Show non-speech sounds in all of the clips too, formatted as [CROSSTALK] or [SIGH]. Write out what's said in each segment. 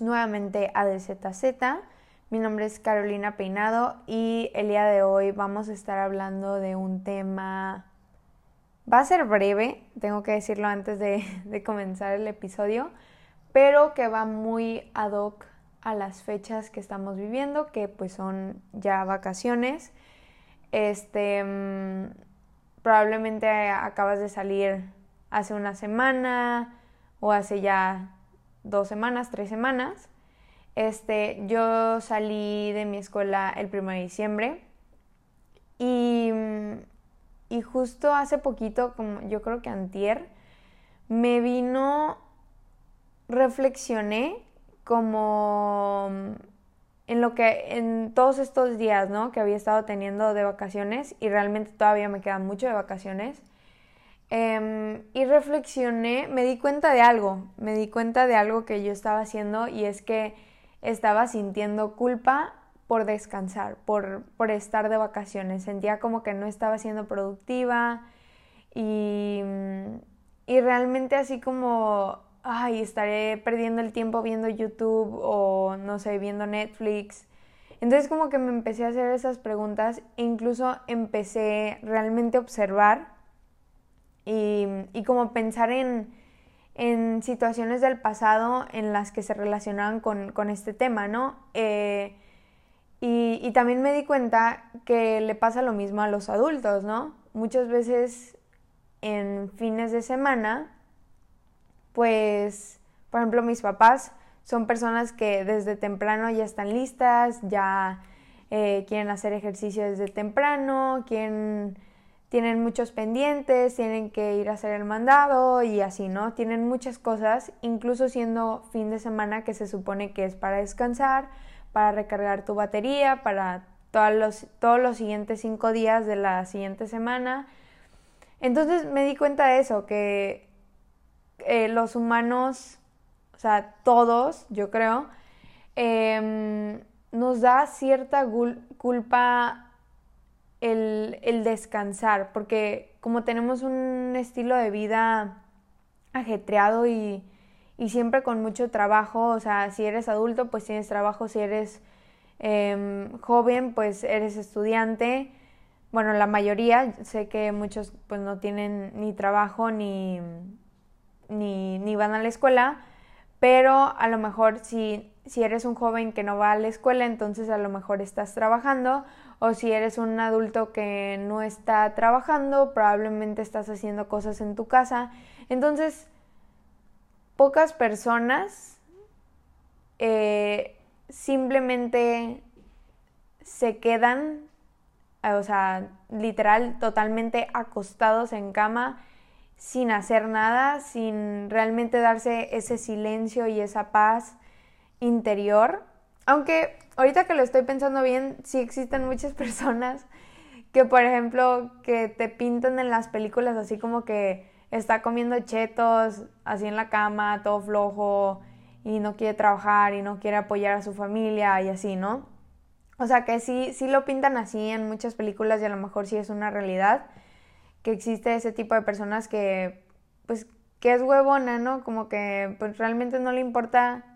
nuevamente a DZZ. Mi nombre es Carolina Peinado y el día de hoy vamos a estar hablando de un tema... Va a ser breve, tengo que decirlo antes de, [LAUGHS] de comenzar el episodio, pero que va muy ad hoc a las fechas que estamos viviendo, que pues son ya vacaciones. Este, mm, probablemente acabas de salir hace una semana o hace ya dos semanas, tres semanas. Este, yo salí de mi escuela el 1 de diciembre y, y justo hace poquito, como yo creo que antier, me vino, reflexioné como en lo que en todos estos días, ¿no? Que había estado teniendo de vacaciones y realmente todavía me queda mucho de vacaciones. Em, y reflexioné, me di cuenta de algo, me di cuenta de algo que yo estaba haciendo y es que estaba sintiendo culpa por descansar, por, por estar de vacaciones. Sentía como que no estaba siendo productiva y, y realmente así como, ay, estaré perdiendo el tiempo viendo YouTube o no sé, viendo Netflix. Entonces como que me empecé a hacer esas preguntas e incluso empecé realmente a observar y, como pensar en, situaciones del pasado en las que se relacionaban con, este tema, ¿no? Eh, y, también me di cuenta que le pasa lo mismo a los adultos, ¿no? Muchas veces en fines de semana, pues, por ejemplo, mis papás son personas que desde temprano ya están listas, ya eh, quieren hacer ejercicio desde temprano, quieren tienen muchos pendientes, tienen que ir a hacer el mandado y así, ¿no? Tienen muchas cosas, incluso siendo fin de semana que se supone que es para descansar, para recargar tu batería, para todos los, todos los siguientes cinco días de la siguiente semana. Entonces me di cuenta de eso, que eh, los humanos, o sea, todos, yo creo, em, nos da cierta culpa el, descansar, porque como tenemos un estilo de vida ajetreado y, siempre con mucho trabajo, o sea, si eres adulto, pues tienes trabajo, si eres em, joven, pues eres estudiante. Bueno, la mayoría, sé que muchos pues no tienen ni trabajo ni, ni, ni van a la escuela, pero a lo mejor si, si eres un joven que no va a la escuela, entonces a lo mejor estás trabajando o si eres un adulto que no está trabajando, probablemente estás haciendo cosas en tu casa. Entonces, pocas personas eh, simplemente se quedan, o sea, literal, totalmente acostados en cama sin hacer nada, sin realmente darse ese silencio y esa paz interior. Aunque ahorita que lo estoy pensando bien, sí existen muchas [LAUGHS] personas que, por ejemplo, que te pintan en las películas así como que está comiendo chetos así en la cama, todo flojo y no quiere trabajar y no quiere apoyar a su familia y así, ¿no? O sea que sí, sí lo pintan así en muchas películas y a lo mejor sí es una realidad que existe ese tipo de personas que, pues, que es huevona, ¿no? Como que pues realmente no le importa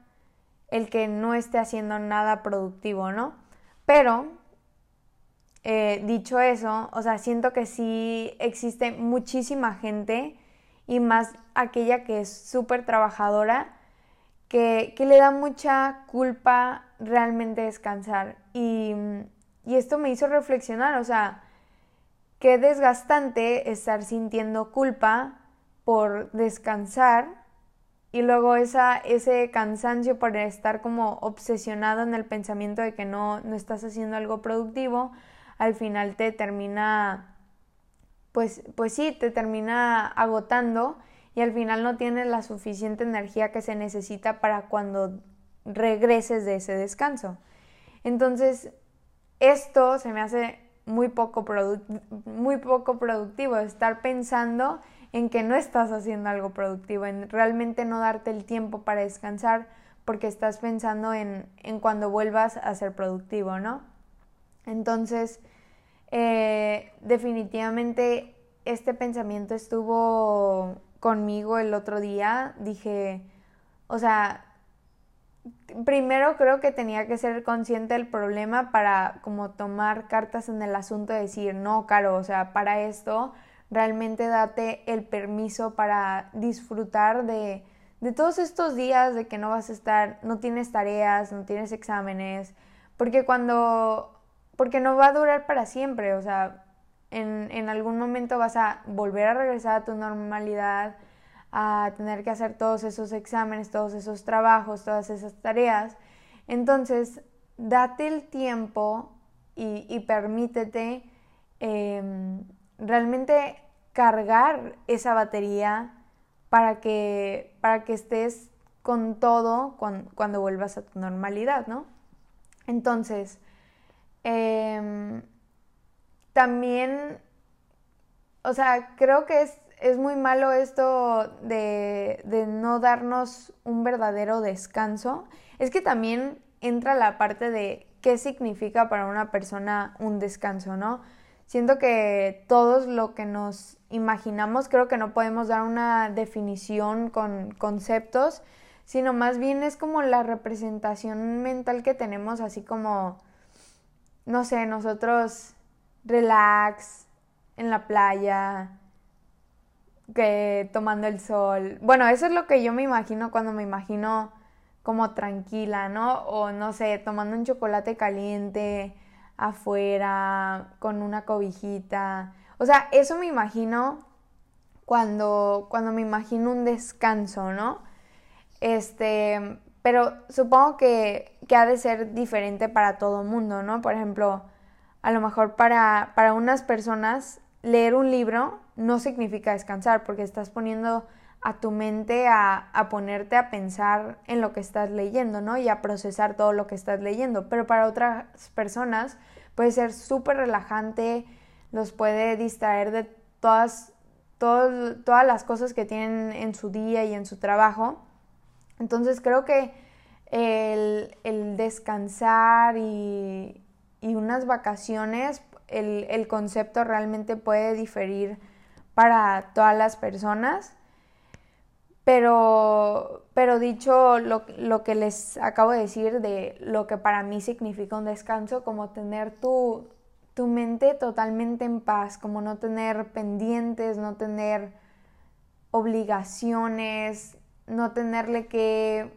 el que no esté haciendo nada productivo, ¿no? Pero, eh, dicho eso, o sea, siento que sí existe muchísima gente y más aquella que es súper trabajadora, que, le da mucha culpa realmente descansar. Y, y esto me hizo reflexionar, o sea, qué desgastante estar sintiendo culpa por descansar y luego esa, ese cansancio por estar como obsesionado en el pensamiento de que no, no estás haciendo algo productivo, al final te termina, pues, pues sí, te termina agotando y al final no tienes la suficiente energía que se necesita para cuando regreses de ese descanso. Entonces, esto se me hace muy poco, muy poco productivo, estar pensando en que no estás haciendo algo productivo, en realmente no darte el tiempo para descansar porque estás pensando en, en cuando vuelvas a ser productivo, ¿no? Entonces, eh, definitivamente este pensamiento estuvo conmigo el otro día. Dije, o sea, primero creo que tenía que ser consciente del problema para como tomar cartas en el asunto y decir, no, Caro, o sea, para esto realmente date el permiso para disfrutar de, de todos estos días de que no vas a estar, no tienes tareas, no tienes exámenes, porque cuando, porque no va a durar para siempre, o sea, en, en algún momento vas a volver a regresar a tu normalidad, a tener que hacer todos esos exámenes, todos esos trabajos, todas esas tareas. Entonces, date el tiempo y, permítete em, realmente cargar esa batería para que, para que estés con todo cuando, vuelvas a tu normalidad, ¿no? Entonces, em, también, o sea, creo que es, es muy malo esto de, de, no darnos un verdadero descanso. Es que también entra la parte de qué significa para una persona un descanso, ¿no? Siento que todos lo que nos imaginamos, creo que no podemos dar una definición con conceptos, sino más bien es como la representación mental que tenemos, así como, no sé, nosotros relax, en la playa, que tomando el sol. Bueno, eso es lo que yo me imagino cuando me imagino como tranquila, ¿no? O no sé, tomando un chocolate caliente afuera, con una cobijita. O sea, eso me imagino cuando, cuando me imagino un descanso, ¿no? Este, pero supongo que, que ha de ser diferente para todo el mundo, ¿no? Por ejemplo, a lo mejor para, para unas personas leer un libro no significa descansar porque estás poniendo a tu mente a, a, ponerte a pensar en lo que estás leyendo, ¿no? Y a procesar todo lo que estás leyendo. Pero para otras personas puede ser súper relajante, los puede distraer de todas, todas las cosas que tienen en su día y en su trabajo. Entonces creo que el, el descansar y, y, unas vacaciones, el, el concepto realmente puede diferir para todas las personas. Pero, pero dicho lo, lo, que les acabo de decir de lo que para mí significa un descanso, como tener tu, tu mente totalmente en paz, como no tener pendientes, no tener obligaciones, no tenerle que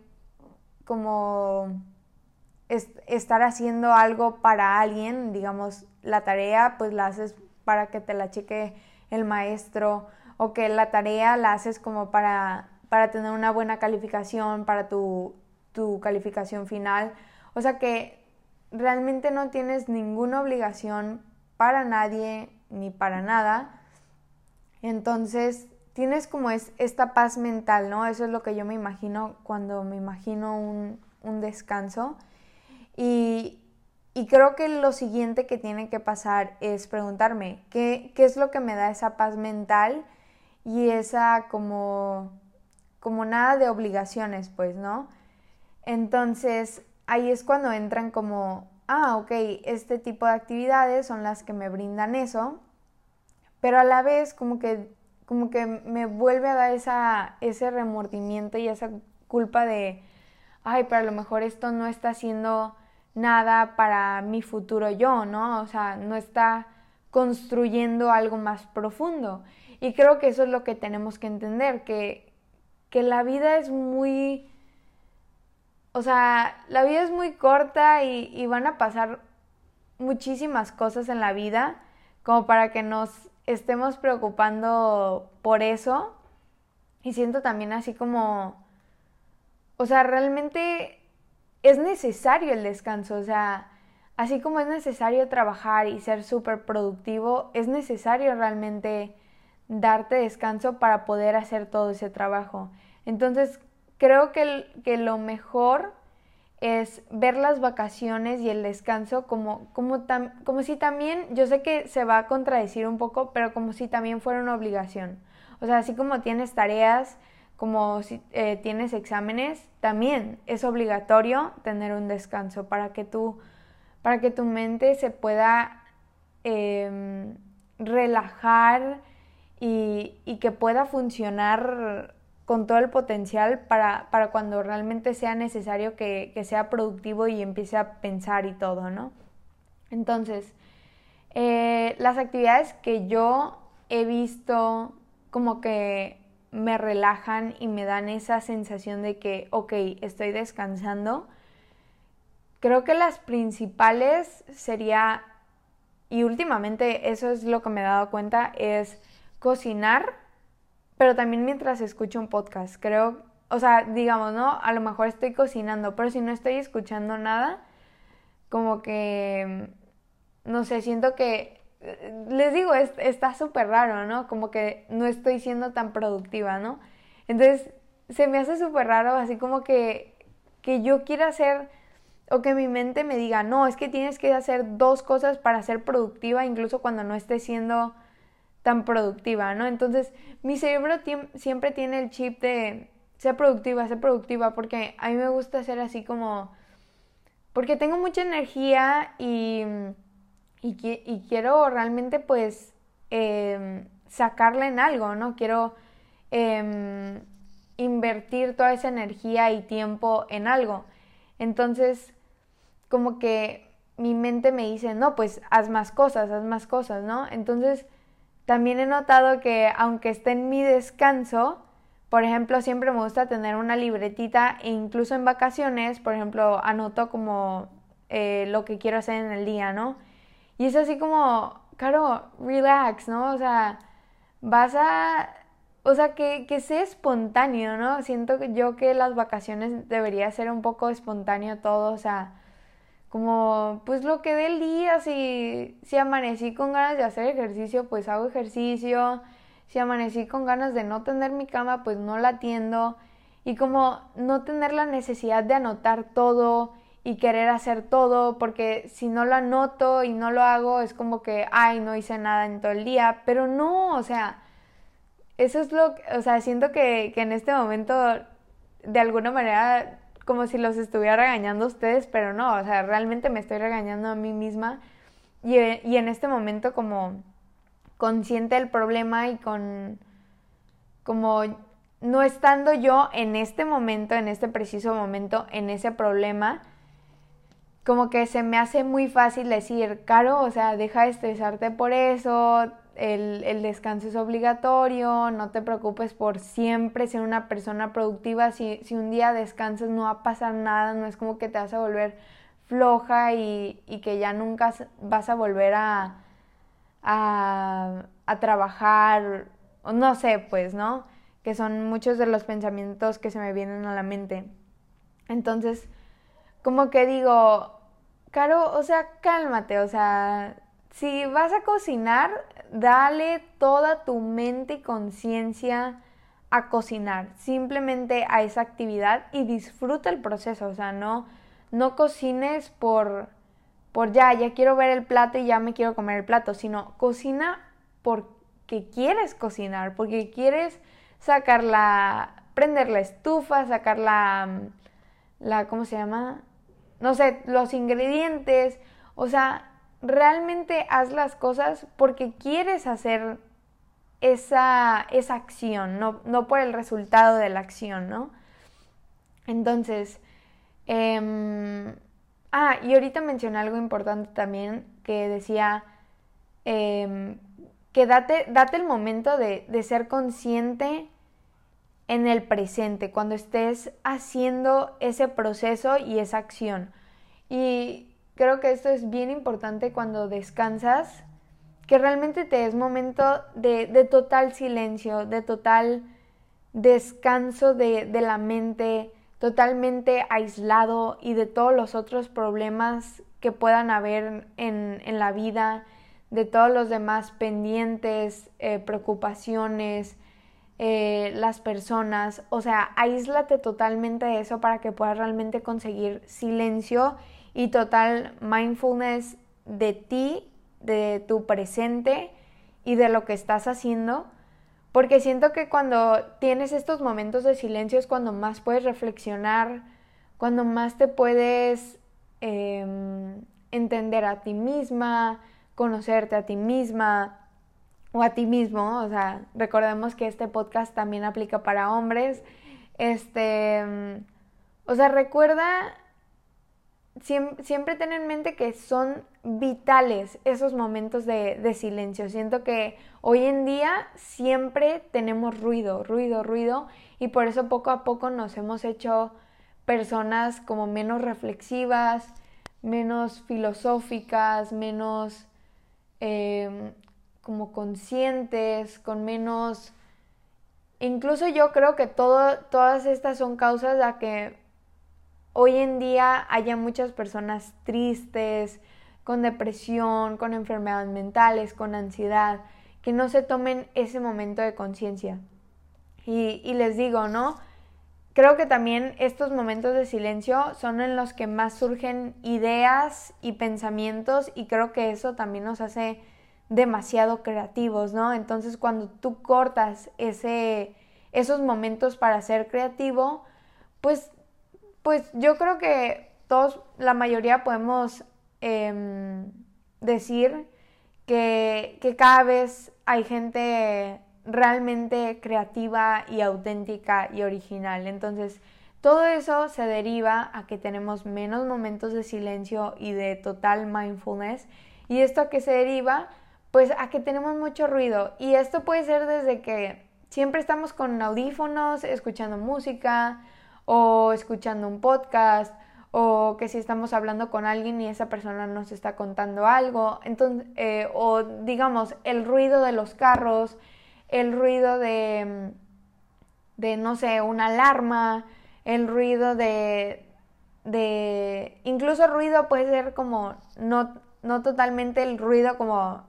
como estar haciendo algo para alguien, digamos, la tarea pues la haces para que te la cheque el maestro o que la tarea la haces como para para tener una buena calificación para tu, calificación final. O sea que realmente no tienes ninguna obligación para nadie ni para nada. Entonces tienes como es esta paz mental, ¿no? Eso es lo que yo me imagino cuando me imagino un, descanso. Y, y, creo que lo siguiente que tiene que pasar es preguntarme ¿qué, qué es lo que me da esa paz mental y esa como como nada de obligaciones, pues, ¿no? Entonces, ahí es cuando entran como, ah, ok, este tipo de actividades son las que me brindan eso, pero a la vez como que, como que me vuelve a dar esa, ese remordimiento y esa culpa de, ay, pero a lo mejor esto no está haciendo nada para mi futuro yo, ¿no? O sea, no está construyendo algo más profundo. Y creo que eso es lo que tenemos que entender, que, que la vida es muy... O sea, la vida es muy corta y, van a pasar muchísimas cosas en la vida como para que nos estemos preocupando por eso. Y siento también así como, o sea, realmente es necesario el descanso, o sea, así como es necesario trabajar y ser súper productivo, es necesario realmente darte descanso para poder hacer todo ese trabajo. Entonces, creo que, que lo mejor es ver las vacaciones y el descanso como, como, como si también, yo sé que se va a contradecir un poco, pero como si también fuera una obligación. O sea, así como tienes tareas, como si eh, tienes exámenes, también es obligatorio tener un descanso para que tú, para que tu mente se pueda em, relajar y, que pueda funcionar con todo el potencial para, para cuando realmente sea necesario que, que, sea productivo y empiece a pensar y todo, ¿no? Entonces, eh, las actividades que yo he visto como que me relajan y me dan esa sensación de que, ok, estoy descansando, creo que las principales sería, y últimamente eso es lo que me he dado cuenta, es cocinar pero también mientras escucho un podcast. Creo, o sea, digamos, ¿no? A lo mejor estoy cocinando, pero si no estoy escuchando nada, como que, no sé, siento que, les digo, está súper raro, ¿no? Como que no estoy siendo tan productiva, ¿no? Entonces, se me hace súper raro, así como que, que yo quiera hacer o que mi mente me diga, no, es que tienes que hacer dos cosas para ser productiva, incluso cuando no estés siendo tan productiva, ¿no? Entonces, mi cerebro siempre tiene el chip de ser productiva, ser productiva, porque a mí me gusta ser así como, porque tengo mucha energía y, y, quiero realmente pues eh, sacarla en algo, ¿no? Quiero em, invertir toda esa energía y tiempo en algo. Entonces, como que mi mente me dice, no, pues haz más cosas, haz más cosas, ¿no? Entonces, también he notado que aunque esté en mi descanso, por ejemplo, siempre me gusta tener una libretita e incluso en vacaciones, por ejemplo, anoto como eh, lo que quiero hacer en el día, ¿no? Y es así como, claro, relax, ¿no? O sea, vas a, o sea, que, que sea espontáneo, ¿no? Siento yo que las vacaciones debería ser un poco espontáneo todo, o sea, como pues lo que dé el día, si, si amanecí con ganas de hacer ejercicio, pues hago ejercicio, si amanecí con ganas de no tener mi cama, pues no la atiendo, y como no tener la necesidad de anotar todo y querer hacer todo, porque si no lo anoto y no lo hago, es como que, ay, no hice nada en todo el día, pero no, o sea, eso es lo, o sea, siento que, que en este momento, de alguna manera, como si los estuviera regañando a ustedes, pero no, o sea, realmente me estoy regañando a mí misma. Y, y en este momento como consciente del problema y con como no estando yo en este momento, en este preciso momento, en ese problema, como que se me hace muy fácil decir, Caro, o sea, deja de estresarte por eso, el, descanso es obligatorio, no te preocupes por siempre ser una persona productiva, si, si, un día descansas no va a pasar nada, no es como que te vas a volver floja y, y que ya nunca vas a volver a, a, a trabajar, no sé, pues, ¿no? Que son muchos de los pensamientos que se me vienen a la mente. Entonces, como que digo, Caro, o sea, cálmate, o sea, si vas a cocinar, dale toda tu mente y conciencia a cocinar, simplemente a esa actividad y disfruta el proceso, o sea, no, no cocines por, por ya, ya quiero ver el plato y ya me quiero comer el plato, sino cocina porque quieres cocinar, porque quieres sacar la, prender la estufa, sacar la, la, ¿cómo se llama? No sé, los ingredientes, o sea, realmente haz las cosas porque quieres hacer esa, esa acción, no, no, por el resultado de la acción, ¿no? Entonces, em, ah, y ahorita mencioné algo importante también que decía em, que date, date, el momento de, de ser consciente en el presente, cuando estés haciendo ese proceso y esa acción. Y creo que esto es bien importante cuando descansas, que realmente te des momento de, total silencio, de total descanso de, la mente, totalmente aislado y de todos los otros problemas que puedan haber en, la vida, de todos los demás pendientes, eh, preocupaciones, eh, las personas. O sea, aíslate totalmente de eso para que puedas realmente conseguir silencio y total mindfulness de ti, de tu presente y de lo que estás haciendo. Porque siento que cuando tienes estos momentos de silencio es cuando más puedes reflexionar, cuando más te puedes em, entender a ti misma, conocerte a ti misma. o a ti mismo, o sea, recordemos que este podcast también aplica para hombres. Este, mm, o sea, recuerda siempre, siempre ten en mente que son vitales esos momentos de, silencio. Siento que hoy en día siempre tenemos ruido, ruido, ruido, y por eso poco a poco nos hemos hecho personas como menos reflexivas, menos filosóficas, menos em, como conscientes, con menos... Incluso yo creo que todas estas son causas a que hoy en día haya muchas personas tristes, con depresión, con enfermedades mentales, con ansiedad, que no se tomen ese momento de conciencia. Y, y, les digo, ¿no? Creo que también estos momentos de silencio son en los que más surgen ideas y pensamientos y creo que eso también nos hace demasiado creativos, ¿no? Entonces cuando tú cortas ese, esos momentos para ser creativo, pues pues yo creo que todos, la mayoría podemos em, decir que, que cada vez hay gente realmente creativa y auténtica y original. Entonces, todo eso se deriva a que tenemos menos momentos de silencio y de total mindfulness. ¿Y esto a qué se deriva? Pues a que tenemos mucho ruido. Y esto puede ser desde que siempre estamos con audífonos, escuchando música, o escuchando un podcast o que si estamos hablando con alguien y esa persona nos está contando algo, entonces, eh, o digamos, el ruido de los carros, el ruido de, de, no sé, una alarma, el ruido de, de, incluso ruido puede ser como, no, no totalmente el ruido como,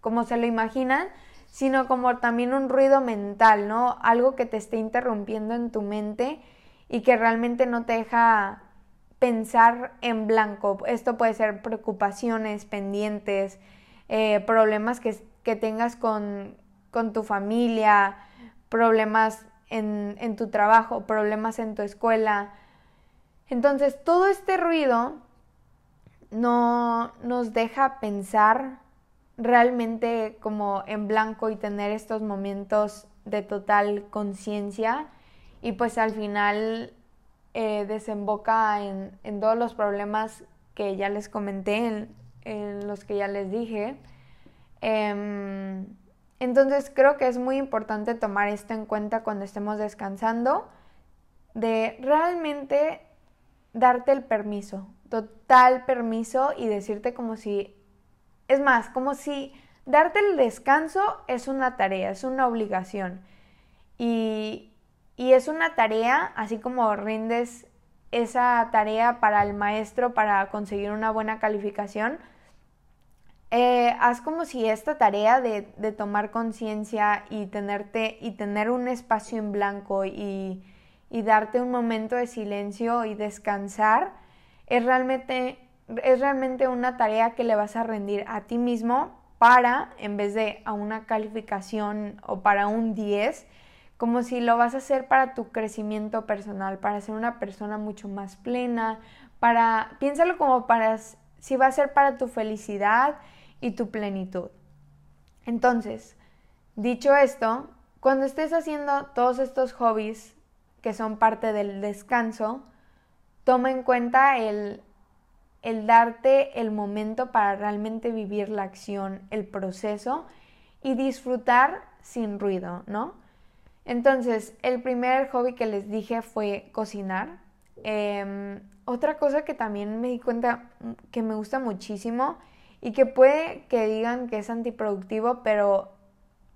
como se lo imaginan, sino como también un ruido mental, ¿no? Algo que te esté interrumpiendo en tu mente y que realmente no te deja pensar en blanco. Esto puede ser preocupaciones, pendientes, eh, problemas que, tengas con, tu familia, problemas en, en tu trabajo, problemas en tu escuela. Entonces, todo este ruido no nos deja pensar realmente como en blanco y tener estos momentos de total conciencia y pues al final eh, desemboca en, todos los problemas que ya les comenté, en, los que ya les dije. Em, entonces creo que es muy importante tomar esto en cuenta cuando estemos descansando, de realmente darte el permiso, total permiso y decirte como si, es más, como si darte el descanso es una tarea, es una obligación. Y, y es una tarea, así como rindes esa tarea para el maestro para conseguir una buena calificación, eh, haz como si esta tarea de, tomar conciencia y tenerte y tener un espacio en blanco y, y, darte un momento de silencio y descansar es realmente, es realmente una tarea que le vas a rendir a ti mismo para, en vez de a una calificación o para un 10, como si lo vas a hacer para tu crecimiento personal, para ser una persona mucho más plena, para, piénsalo como para, si va a ser para tu felicidad y tu plenitud. Entonces, dicho esto, cuando estés haciendo todos estos hobbies que son parte del descanso, toma en cuenta el, el darte el momento para realmente vivir la acción, el proceso y disfrutar sin ruido, ¿no? Entonces, el primer hobby que les dije fue cocinar. Em, otra cosa que también me di cuenta que me gusta muchísimo y que puede que digan que es antiproductivo, pero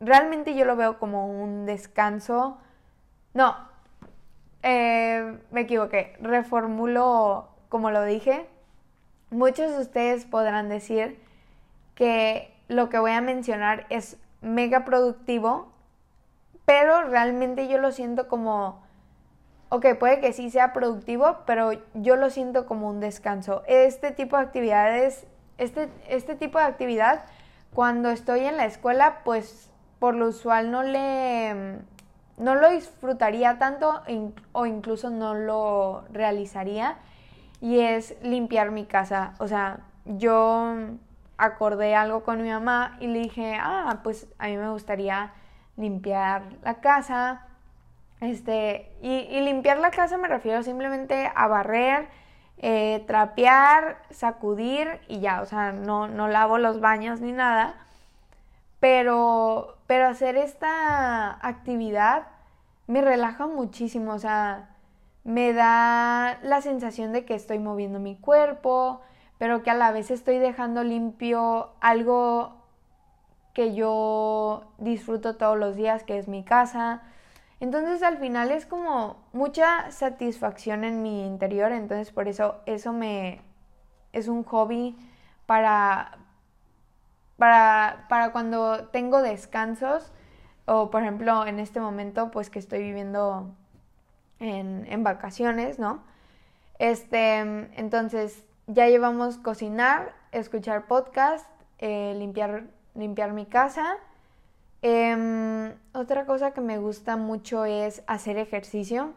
realmente yo lo veo como un descanso. No, eh, me equivoqué, reformulo como lo dije. Muchos de ustedes podrán decir que lo que voy a mencionar es mega productivo pero realmente yo lo siento como, ok, puede que sí sea productivo, pero yo lo siento como un descanso. Este tipo de actividades, este, este tipo de actividad, cuando estoy en la escuela, pues por lo usual no le, no lo disfrutaría tanto o incluso no lo realizaría y es limpiar mi casa. O sea, yo acordé algo con mi mamá y le dije, ah, pues a mí me gustaría limpiar la casa. Este, y, limpiar la casa me refiero simplemente a barrer, eh, trapear, sacudir y ya, o sea, no, no lavo los baños ni nada. Pero, pero hacer esta actividad me relaja muchísimo, o sea, me da la sensación de que estoy moviendo mi cuerpo, pero que a la vez estoy dejando limpio algo que yo disfruto todos los días, que es mi casa. Entonces al final es como mucha satisfacción en mi interior, entonces por eso eso me es un hobby para para, para cuando tengo descansos o por ejemplo en este momento pues que estoy viviendo en, en vacaciones, ¿no? Este, entonces ya llevamos cocinar, escuchar podcast, eh, limpiar, limpiar mi casa. Em, otra cosa que me gusta mucho es hacer ejercicio.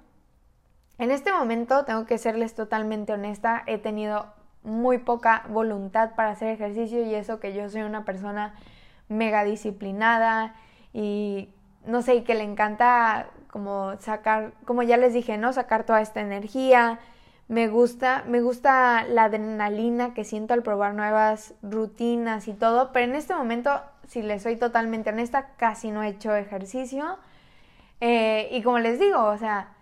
En este momento, tengo que serles totalmente honesta, he tenido muy poca voluntad para hacer ejercicio y eso que yo soy una persona mega disciplinada y no sé, y que le encanta como sacar, como ya les dije, ¿no? Sacar toda esta energía, me gusta, me gusta la adrenalina que siento al probar nuevas rutinas y todo, pero en este momento, si les soy totalmente honesta, casi no he hecho ejercicio. Eh, y como les digo, o sea,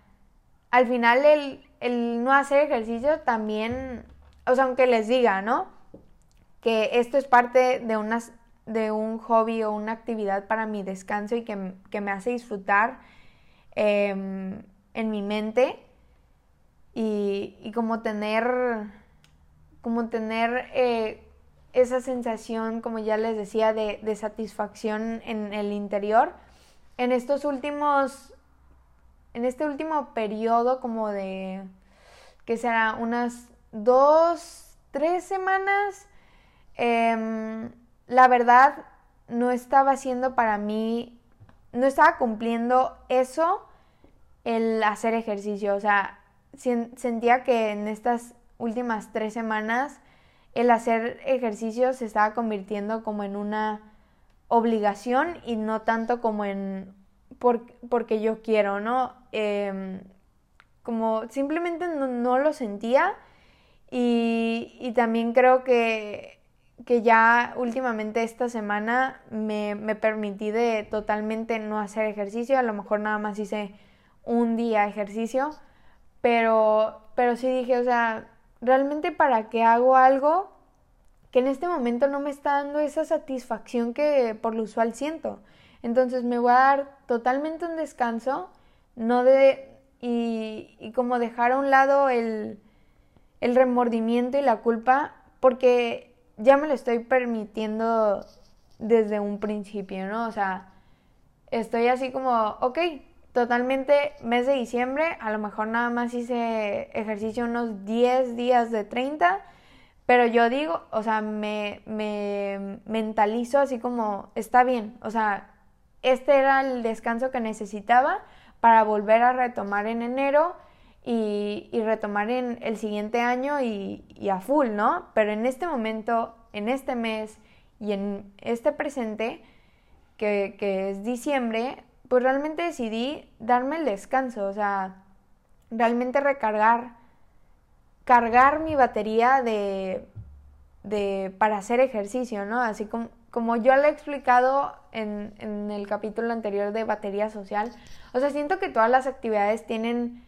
al final el, el no hacer ejercicio también, o sea, aunque les diga, ¿no? Que esto es parte de, unas, de un hobby o una actividad para mi descanso y que, me hace disfrutar em, en mi mente y, como tener, como tener eh, esa sensación, como ya les decía, de, satisfacción en el interior. En estos últimos, en este último periodo como de, que será unas dos, tres semanas, em, la verdad no estaba haciendo para mí, no estaba cumpliendo eso el hacer ejercicio. O sea, sentía que en estas últimas tres semanas el hacer ejercicio se estaba convirtiendo como en una obligación y no tanto como en porque yo quiero, ¿no? Em, como simplemente no, lo sentía y, también creo que, que, ya últimamente esta semana me, me permití de totalmente no hacer ejercicio, a lo mejor nada más hice un día ejercicio pero, pero sí dije, o sea, realmente para qué hago algo que en este momento no me está dando esa satisfacción que por lo usual siento. Entonces me voy a dar totalmente un descanso, no de y, y como dejar a un lado el, el remordimiento y la culpa, porque ya me lo estoy permitiendo desde un principio, ¿no? O sea, estoy así como, ok, totalmente mes de diciembre, a lo mejor nada más hice ejercicio unos 10 días de 30, pero yo digo, o sea, me, me mentalizo así como, está bien, o sea, este era el descanso que necesitaba para volver a retomar en enero y, retomar en el siguiente año y, y a full, ¿no? Pero en este momento, en este mes y en este presente, que es diciembre, pues realmente decidí darme el descanso, o sea, realmente recargar, cargar mi batería de, de para hacer ejercicio, ¿no? Así como, como yo le he explicado en, en, el capítulo anterior de batería social, o sea, siento que todas las actividades tienen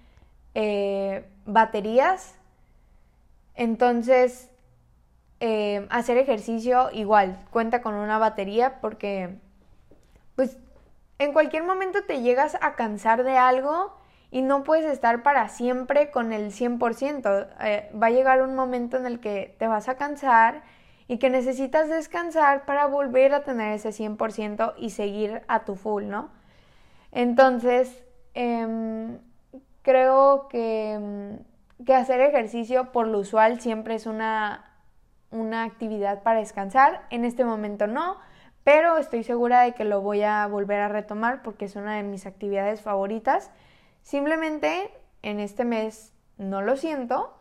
eh, baterías, entonces eh, hacer ejercicio igual cuenta con una batería porque pues en cualquier momento te llegas a cansar de algo y no puedes estar para siempre con el 100%. Eh, va a llegar un momento en el que te vas a cansar y que necesitas descansar para volver a tener ese 100% y seguir a tu full, ¿no? Entonces, em, creo que, que, hacer ejercicio por lo usual siempre es una, una actividad para descansar. En este momento no pero estoy segura de que lo voy a volver a retomar porque es una de mis actividades favoritas. Simplemente en este mes no lo siento.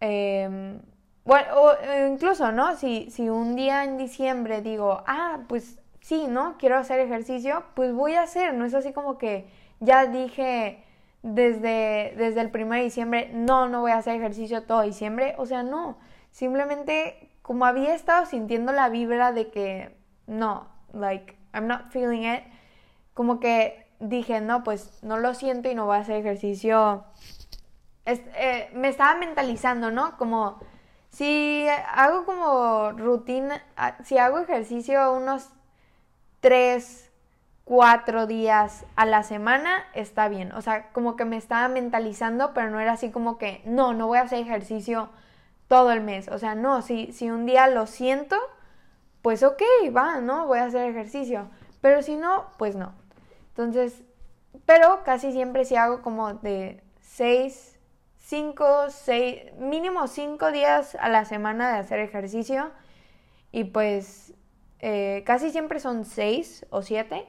Em, bueno, o incluso, ¿no? Si, si un día en diciembre digo, ah, pues sí, ¿no? Quiero hacer ejercicio, pues voy a hacer, no es así como que ya dije desde, desde el 1 de diciembre, no, no voy a hacer ejercicio todo diciembre, o sea, no, simplemente como había estado sintiendo la vibra de que no, like, I'm not feeling it, como que dije, no, pues no lo siento y no voy a hacer ejercicio. Eh, me estaba mentalizando, ¿no? Como si hago como rutina, ah, si hago ejercicio unos tres, cuatro días a la semana, está bien. O sea, como que me estaba mentalizando, pero no era así como que, no, no voy a hacer ejercicio todo el mes. O sea, no, si, si un día lo siento, pues ok, va, ¿no? Voy a hacer ejercicio. Pero si no, pues no. Entonces, pero casi siempre sí hago como de seis, cinco, seis, mínimo cinco días a la semana de hacer ejercicio. Y pues eh, casi siempre son seis o siete.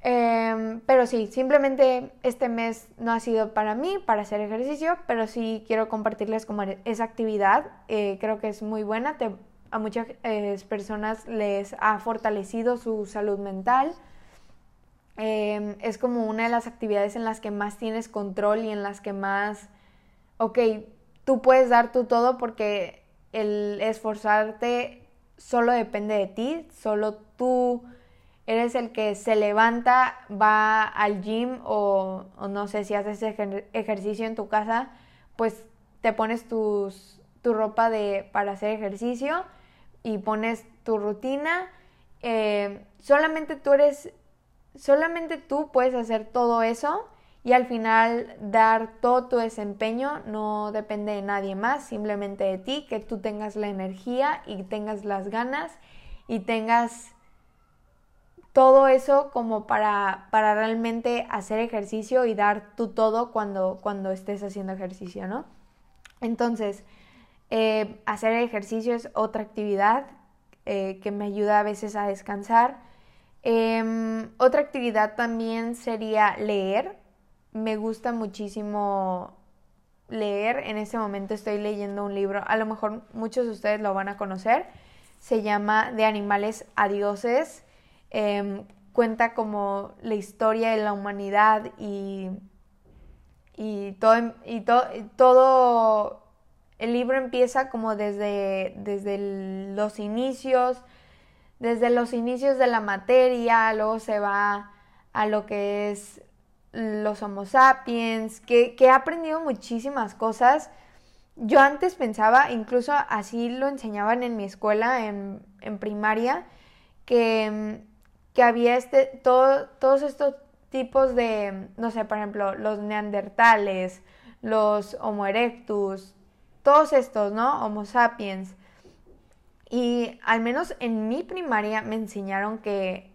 Em, pero sí, simplemente este mes no ha sido para mí, para hacer ejercicio, pero sí quiero compartirles como esa actividad. Eh, creo que es muy buena, a muchas eh, personas les ha fortalecido su salud mental. Em, es como una de las actividades en las que más tienes control y en las que más, ok, tú puedes dar tu todo porque el esforzarte solo depende de ti, solo tú eres el que se levanta, va al gym o, no sé si haces ejercicio en tu casa, pues te pones tus, tu ropa de, para hacer ejercicio y pones tu rutina. Eh, solamente tú eres, solamente tú puedes hacer todo eso y al final dar todo tu desempeño no depende de nadie más, simplemente de ti, que tú tengas la energía y tengas las ganas y tengas todo eso como para, para realmente hacer ejercicio y dar tu todo cuando, cuando estés haciendo ejercicio, ¿no? Entonces, eh, hacer ejercicio es otra actividad eh, que me ayuda a veces a descansar. Em, otra actividad también sería leer. Me gusta muchísimo leer. En este momento estoy leyendo un libro, a lo mejor muchos de ustedes lo van a conocer. Se llama De animales a dioses. Em, cuenta como la historia de la humanidad y, y, todo, y todo el libro empieza como desde, desde los inicios, desde los inicios de la materia, luego se va a lo que es los Homo sapiens, que, he aprendido muchísimas cosas. Yo antes pensaba, incluso así lo enseñaban en mi escuela, en, primaria, que, que había este, todo, todos estos tipos de, no sé, por ejemplo, los neandertales, los Homo erectus, todos estos, ¿no? Homo sapiens. Y al menos en mi primaria me enseñaron que,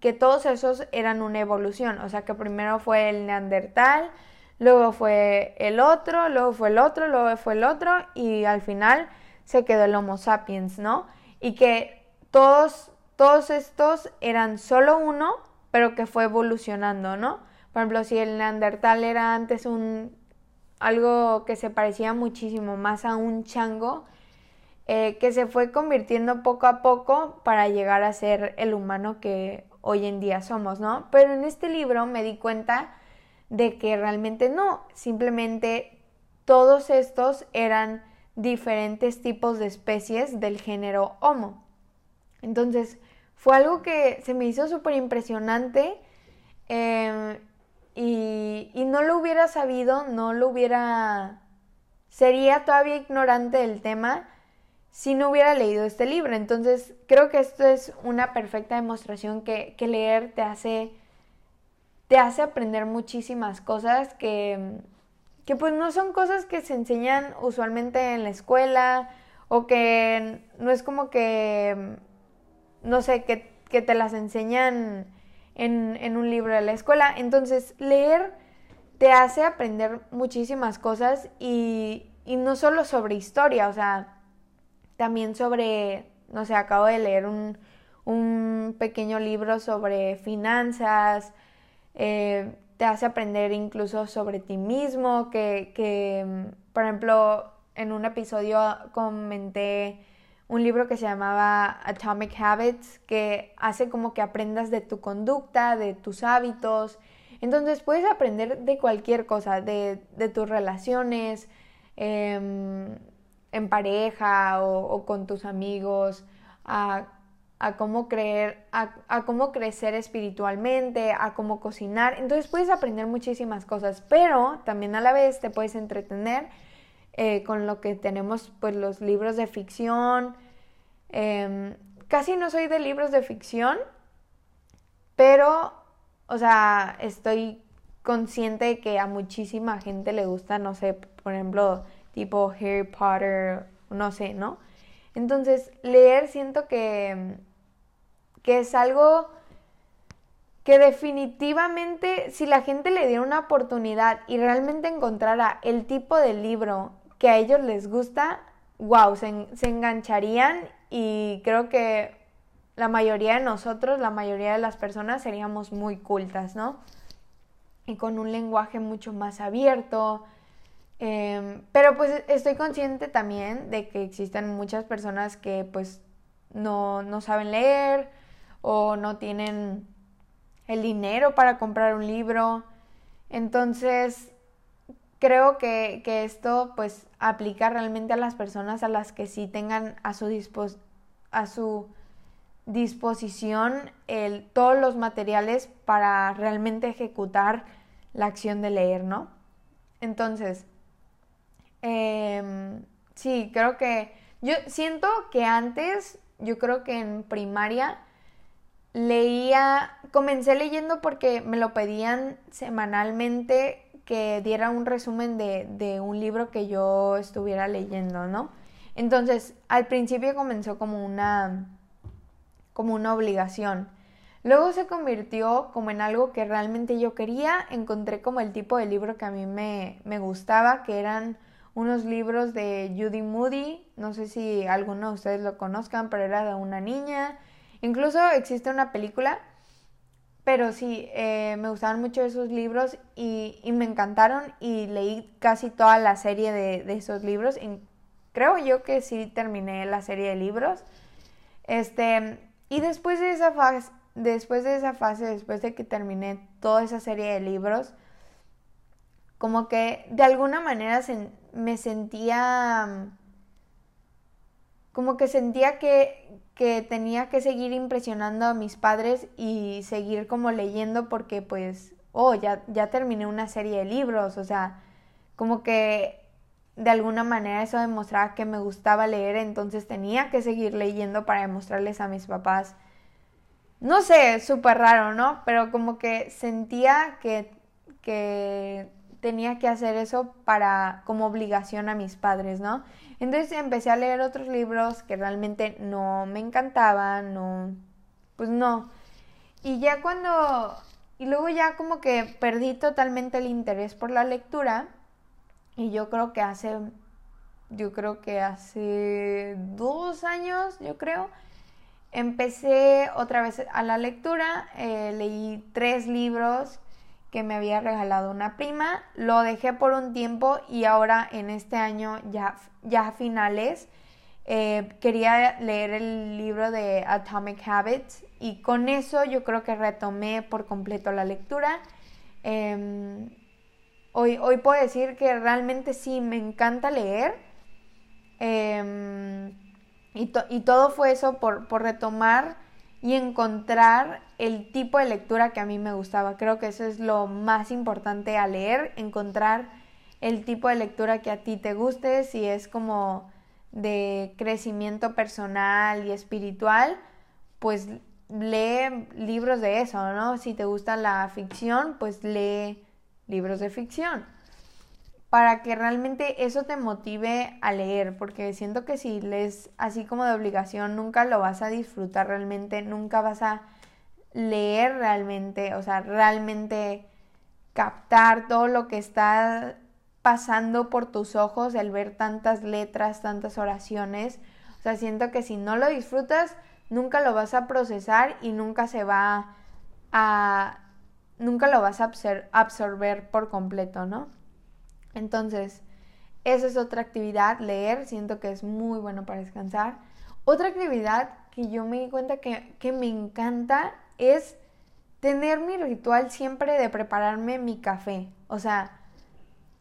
que todos esos eran una evolución, o sea que primero fue el neandertal, luego fue el otro, luego fue el otro, luego fue el otro y al final se quedó el Homo sapiens, ¿no? Y que todos, todos estos eran solo uno, pero que fue evolucionando, ¿no? Por ejemplo, si el neandertal era antes un algo que se parecía muchísimo más a un chango, eh, que se fue convirtiendo poco a poco para llegar a ser el humano que hoy en día somos, ¿no? Pero en este libro me di cuenta de que realmente no, simplemente todos estos eran diferentes tipos de especies del género Homo. Entonces, fue algo que se me hizo súper impresionante. Em, y, no lo hubiera sabido, no lo hubiera... Sería todavía ignorante del tema si no hubiera leído este libro. Entonces creo que esto es una perfecta demostración que, leer te hace, te hace aprender muchísimas cosas que, que pues no son cosas que se enseñan usualmente en la escuela o que no es como que, no sé, que, que te las enseñan en, un libro de la escuela. Entonces, leer te hace aprender muchísimas cosas y, no solo sobre historia, o sea, también sobre, no sé, acabo de leer un, pequeño libro sobre finanzas, eh, te hace aprender incluso sobre ti mismo, que, por ejemplo, en un episodio comenté un libro que se llamaba Atomic Habits, que hace como que aprendas de tu conducta, de tus hábitos. Entonces puedes aprender de cualquier cosa, de, tus relaciones, em, en pareja o, con tus amigos, a, cómo creer, a, cómo crecer espiritualmente, a cómo cocinar. Entonces puedes aprender muchísimas cosas, pero también a la vez te puedes entretener eh, con lo que tenemos, pues los libros de ficción. Em, casi no soy de libros de ficción, pero, o sea, estoy consciente de que a muchísima gente le gusta, no sé, por ejemplo, tipo Harry Potter, no sé, ¿no? Entonces, leer siento que, que es algo que definitivamente si la gente le diera una oportunidad y realmente encontrara el tipo de libro que a ellos les gusta, wow, se, se engancharían y creo que la mayoría de nosotros, la mayoría de las personas seríamos muy cultas, ¿no? Y con un lenguaje mucho más abierto. Em, pero pues estoy consciente también de que existen muchas personas que pues no, no saben leer o no tienen el dinero para comprar un libro. Entonces, creo que, esto pues aplica realmente a las personas a las que sí tengan a su, a su disposición todos los materiales para realmente ejecutar la acción de leer, ¿no? Entonces, em, sí, creo que yo siento que antes, yo creo que en primaria leía, comencé leyendo porque me lo pedían semanalmente que diera un resumen de, un libro que yo estuviera leyendo, ¿no? Entonces, al principio comenzó como una, como una obligación. Luego se convirtió como en algo que realmente yo quería. Encontré como el tipo de libro que a mí me, me gustaba, que eran unos libros de Judy Moody. No sé si alguno de ustedes lo conozcan, pero era de una niña. Incluso existe una película pero sí, eh, me gustaban mucho esos libros y, me encantaron y leí casi toda la serie de, esos libros. Y creo yo que sí terminé la serie de libros. Este, y después de esa fase, después de esa fase, después de que terminé toda esa serie de libros, como que de alguna manera me sentía como que sentía que, que tenía que seguir impresionando a mis padres y seguir como leyendo porque pues, oh, ya, ya terminé una serie de libros, o sea, como que de alguna manera eso demostraba que me gustaba leer, entonces tenía que seguir leyendo para demostrarles a mis papás. No sé, súper raro, ¿no? Pero como que sentía que, que tenía que hacer eso para como obligación a mis padres, ¿no? Entonces empecé a leer otros libros que realmente no me encantaban, no, pues no. Y ya cuando, y luego ya como que perdí totalmente el interés por la lectura y yo creo que hace, yo creo que hace dos años, yo creo, empecé otra vez a la lectura, eh, leí tres libros que me había regalado una prima, lo dejé por un tiempo y ahora en este año ya, ya a finales eh, quería leer el libro de Atomic Habits y con eso yo creo que retomé por completo la lectura. Em, hoy, hoy puedo decir que realmente sí me encanta leer em, y, y, todo fue eso por, por retomar y encontrar el tipo de lectura que a mí me gustaba. Creo que eso es lo más importante a leer, encontrar el tipo de lectura que a ti te guste, si es como de crecimiento personal y espiritual, pues lee libros de eso, ¿no? Si te gusta la ficción, pues lee libros de ficción para que realmente eso te motive a leer, porque siento que si lees así como de obligación, nunca lo vas a disfrutar realmente, nunca vas a leer realmente, o sea, realmente captar todo lo que está pasando por tus ojos, el ver tantas letras, tantas oraciones. O sea, siento que si no lo disfrutas, nunca lo vas a procesar y nunca se va a... nunca lo vas a absorber por completo, ¿no? Entonces, esa es otra actividad, leer, siento que es muy bueno para descansar. Otra actividad que yo me di cuenta que, que me encanta es tener mi ritual siempre de prepararme mi café. O sea,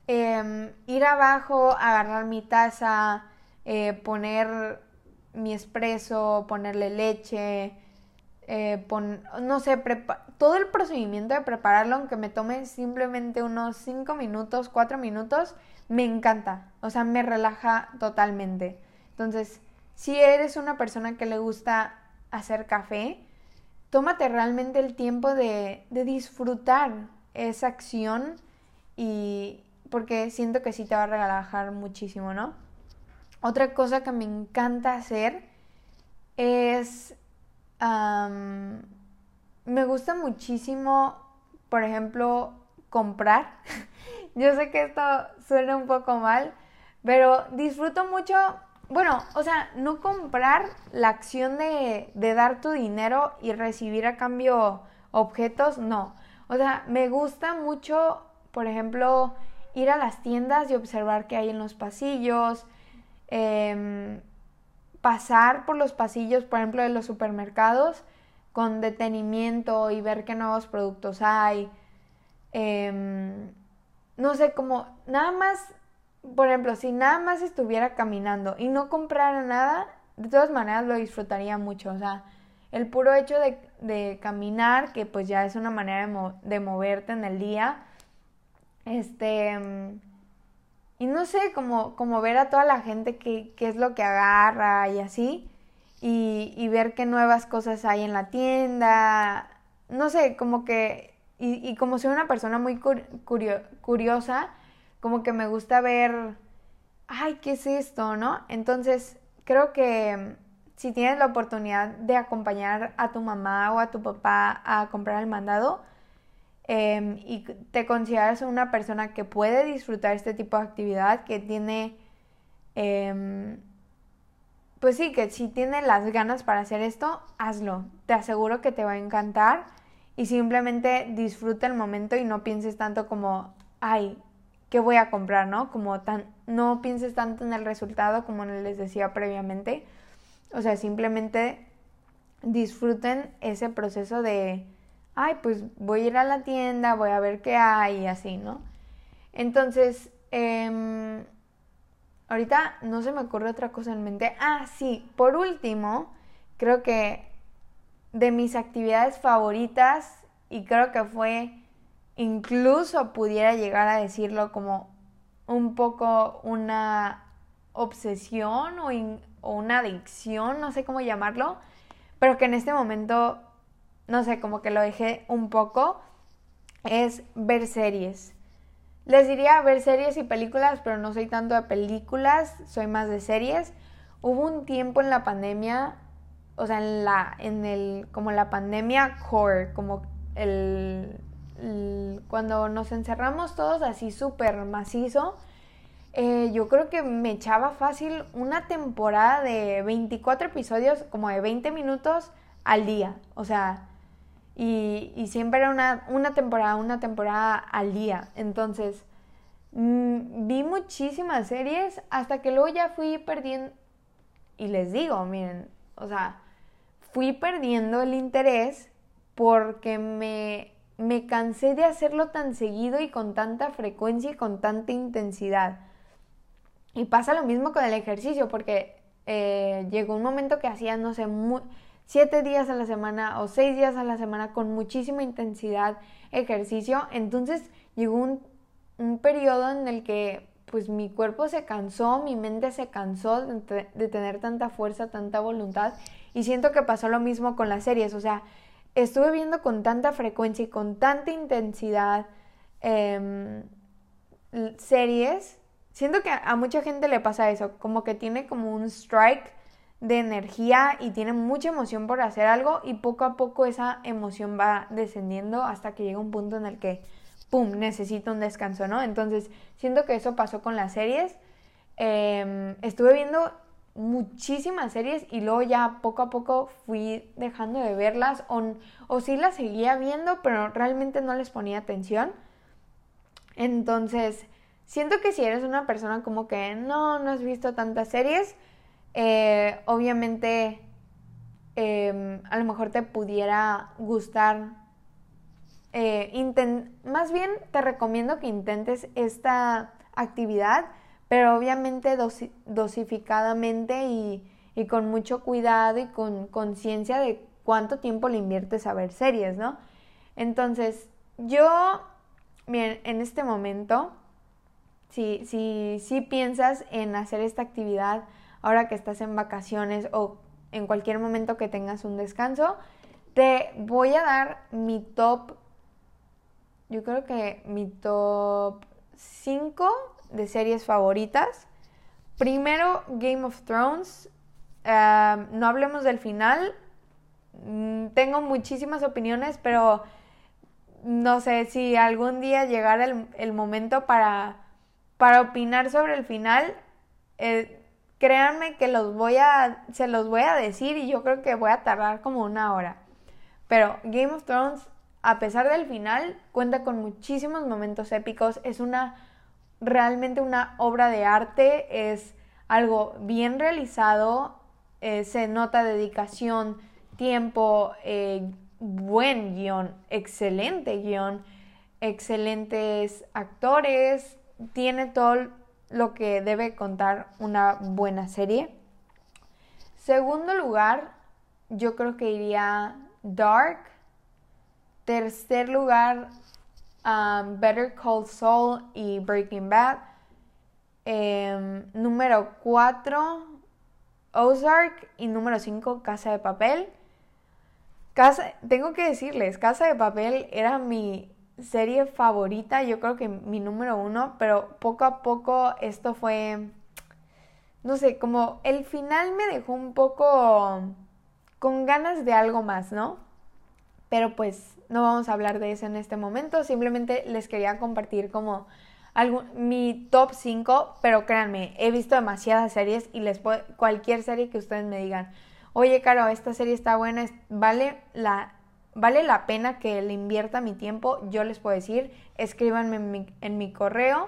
Em, ir abajo, agarrar mi taza, eh, poner mi espresso, ponerle leche, eh, no sé, todo el procedimiento de prepararlo, aunque me tome simplemente unos 5 minutos, 4 minutos, me encanta. O sea, me relaja totalmente. Entonces, si eres una persona que le gusta hacer café, tómate realmente el tiempo de, de disfrutar esa acción y, porque siento que sí te va a relajar muchísimo, ¿no? Otra cosa que me encanta hacer es... me gusta muchísimo, por ejemplo, comprar. [LAUGHS] Yo sé que esto suena un poco mal, pero disfruto mucho, bueno, o sea, no comprar la acción de, de dar tu dinero y recibir a cambio objetos, no. O sea, me gusta mucho, por ejemplo, ir a las tiendas y observar qué hay en los pasillos, em, pasar por los pasillos, por ejemplo, de los supermercados con detenimiento y ver qué nuevos productos hay. Em, no sé, como nada más, por ejemplo, si nada más estuviera caminando y no comprara nada, de todas maneras lo disfrutaría mucho. O sea, el puro hecho de, caminar, que pues ya es una manera de, de moverte en el día, este. Y no sé, como, como ver a toda la gente qué es lo que agarra y así. Y, ver qué nuevas cosas hay en la tienda. No sé, como que. Y, como soy una persona muy curiosa, como que me gusta ver. Ay, ¿qué es esto, no? Entonces, creo que si tienes la oportunidad de acompañar a tu mamá o a tu papá a comprar el mandado, Em, y te consideras una persona que puede disfrutar este tipo de actividad, que tiene, em, pues sí, que si tiene las ganas para hacer esto, hazlo. Te aseguro que te va a encantar y simplemente disfruta el momento y no pienses tanto como, ay, ¿qué voy a comprar? ¿No? Como tan, no pienses tanto en el resultado como les decía previamente. O sea, simplemente disfruten ese proceso de ay, pues voy a ir a la tienda, voy a ver qué hay y así, ¿no? Entonces, em, ahorita no se me ocurre otra cosa en mente. Ah, sí, por último, creo que de mis actividades favoritas, y creo que fue, incluso pudiera llegar a decirlo como un poco una obsesión o, o una adicción, no sé cómo llamarlo, pero que en este momento no sé, como que lo dejé un poco, es ver series. Les diría ver series y películas, pero no soy tanto de películas, soy más de series. Hubo un tiempo en la pandemia, o sea, en la, en el, como la pandemia core, como el, cuando nos encerramos todos así súper macizo, eh, yo creo que me echaba fácil una temporada de 24 episodios, como de 20 minutos al día. O sea, y, siempre era una, una, temporada, una temporada al día. Entonces, mm, vi muchísimas series hasta que luego ya fui perdiendo, y les digo, miren, o sea, fui perdiendo el interés porque me, me cansé de hacerlo tan seguido y con tanta frecuencia y con tanta intensidad. Y pasa lo mismo con el ejercicio, porque eh, llegó un momento que hacía, no sé, muy, siete días a la semana o seis días a la semana con muchísima intensidad ejercicio. Entonces llegó un, un periodo en el que pues mi cuerpo se cansó, mi mente se cansó de, tener tanta fuerza, tanta voluntad. Y siento que pasó lo mismo con las series. O sea, estuve viendo con tanta frecuencia y con tanta intensidad em, series. Siento que a mucha gente le pasa eso, como que tiene como un strike de energía y tiene mucha emoción por hacer algo y poco a poco esa emoción va descendiendo hasta que llega un punto en el que, ¡pum!, necesito un descanso, ¿no? Entonces, siento que eso pasó con las series. Em, estuve viendo muchísimas series y luego ya poco a poco fui dejando de verlas o, o sí las seguía viendo, pero realmente no les ponía atención. Entonces, siento que si eres una persona como que no, no has visto tantas series, eh, obviamente em, a lo mejor te pudiera gustar. Eh, más bien te recomiendo que intentes esta actividad, pero obviamente dosificadamente y, con mucho cuidado y con conciencia de cuánto tiempo le inviertes a ver series, ¿no? Entonces, yo, en este momento, si, si, si piensas en hacer esta actividad ahora que estás en vacaciones o en cualquier momento que tengas un descanso, te voy a dar mi top, yo creo que mi top 5 de series favoritas. Primero, Game of Thrones. Ah, no hablemos del final, Mm, tengo muchísimas opiniones, pero no sé si algún día llegara el, momento para, para, opinar sobre el final. Eh, créanme que los voy a, se los voy a decir y yo creo que voy a tardar como una hora. Pero Game of Thrones, a pesar del final, cuenta con muchísimos momentos épicos. Es una realmente una obra de arte, es algo bien realizado, eh, se nota dedicación, tiempo, eh, buen guion, excelente guion, excelentes actores, tiene todo lo que debe contar una buena serie. Segundo lugar, yo creo que iría Dark. Tercer lugar, um, Better Call Saul y Breaking Bad. Em, número 4, Ozark. Y número 5, Casa de Papel. Casa, tengo que decirles, Casa de Papel era mi serie favorita, yo creo que mi número uno, pero poco a poco esto fue, no sé, como el final me dejó un poco con ganas de algo más, ¿no? Pero pues no vamos a hablar de eso en este momento, simplemente les quería compartir como algo, mi top 5, pero créanme, he visto demasiadas series y les puedo, cualquier serie que ustedes me digan, oye, Caro, esta serie está buena, vale la, vale la pena que le invierta mi tiempo, yo les puedo decir, escríbanme en mi, correo.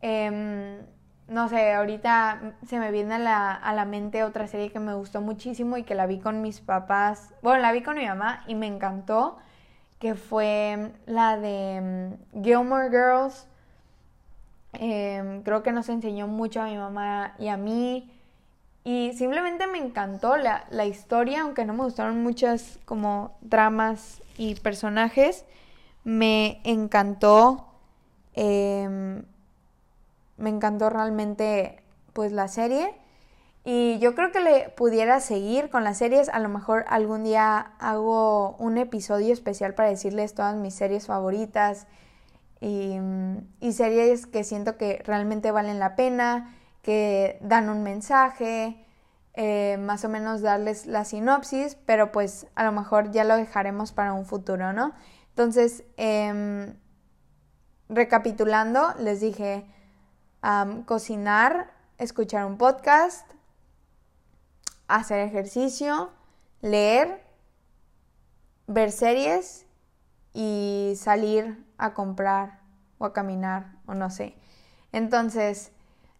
Em, no sé, ahorita se me viene a la, a la, mente otra serie que me gustó muchísimo y que la vi con mis papás, bueno, la vi con mi mamá y me encantó, que fue la de um, Gilmore Girls. Em, creo que nos enseñó mucho a mi mamá y a mí. Y simplemente me encantó la, historia, aunque no me gustaron muchas como dramas y personajes. Me encantó. Em, me encantó realmente pues la serie. Y yo creo que le pudiera seguir con las series. A lo mejor algún día hago un episodio especial para decirles todas mis series favoritas. Y, y series que siento que realmente valen la pena que dan un mensaje, eh, más o menos darles la sinopsis, pero pues a lo mejor ya lo dejaremos para un futuro, ¿no? Entonces, em, recapitulando, les dije cocinar, escuchar un podcast, hacer ejercicio, leer, ver series y salir a comprar o a caminar o no sé. Entonces,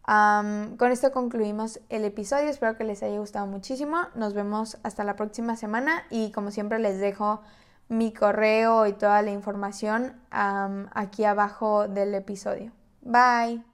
con esto concluimos el episodio, espero que les haya gustado muchísimo, nos vemos hasta la próxima semana y como siempre les dejo mi correo y toda la información aquí abajo del episodio. Bye.